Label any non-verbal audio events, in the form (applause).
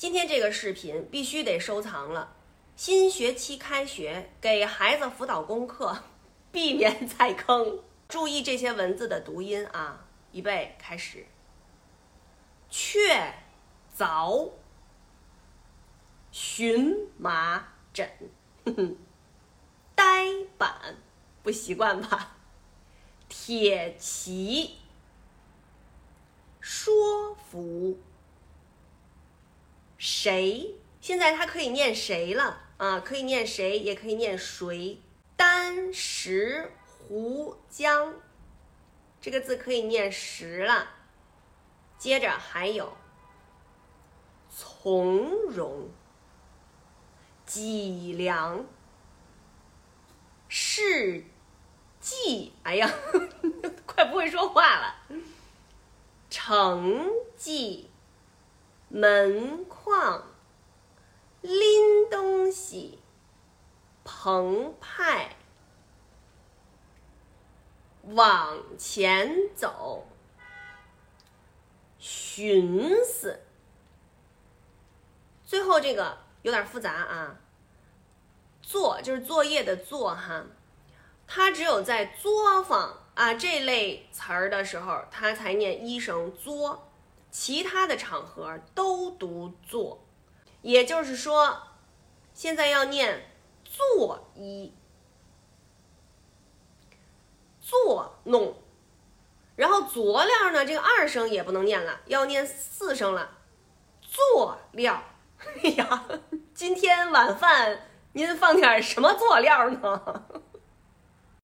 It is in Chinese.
今天这个视频必须得收藏了。新学期开学，给孩子辅导功课，(laughs) 避免踩坑。注意这些文字的读音啊！预备开始。确凿荨麻疹，(laughs) 呆板不习惯吧？铁骑说服谁？现在它可以念谁了啊？可以念谁，也可以念谁。单石湖江，这个字可以念石了。接着还有从容、脊梁、世纪。哎呀，(laughs) 快不会说话了。成绩、门框、拎东西、澎湃、往前走。寻思，最后这个有点复杂啊。做就是作业的做哈，它只有在作坊啊这类词儿的时候，它才念一声作，其他的场合都读做。也就是说，现在要念作揖，作弄。然后佐料呢？这个二声也不能念了，要念四声了。佐料，哎 (laughs) 呀，今天晚饭您放点什么佐料呢？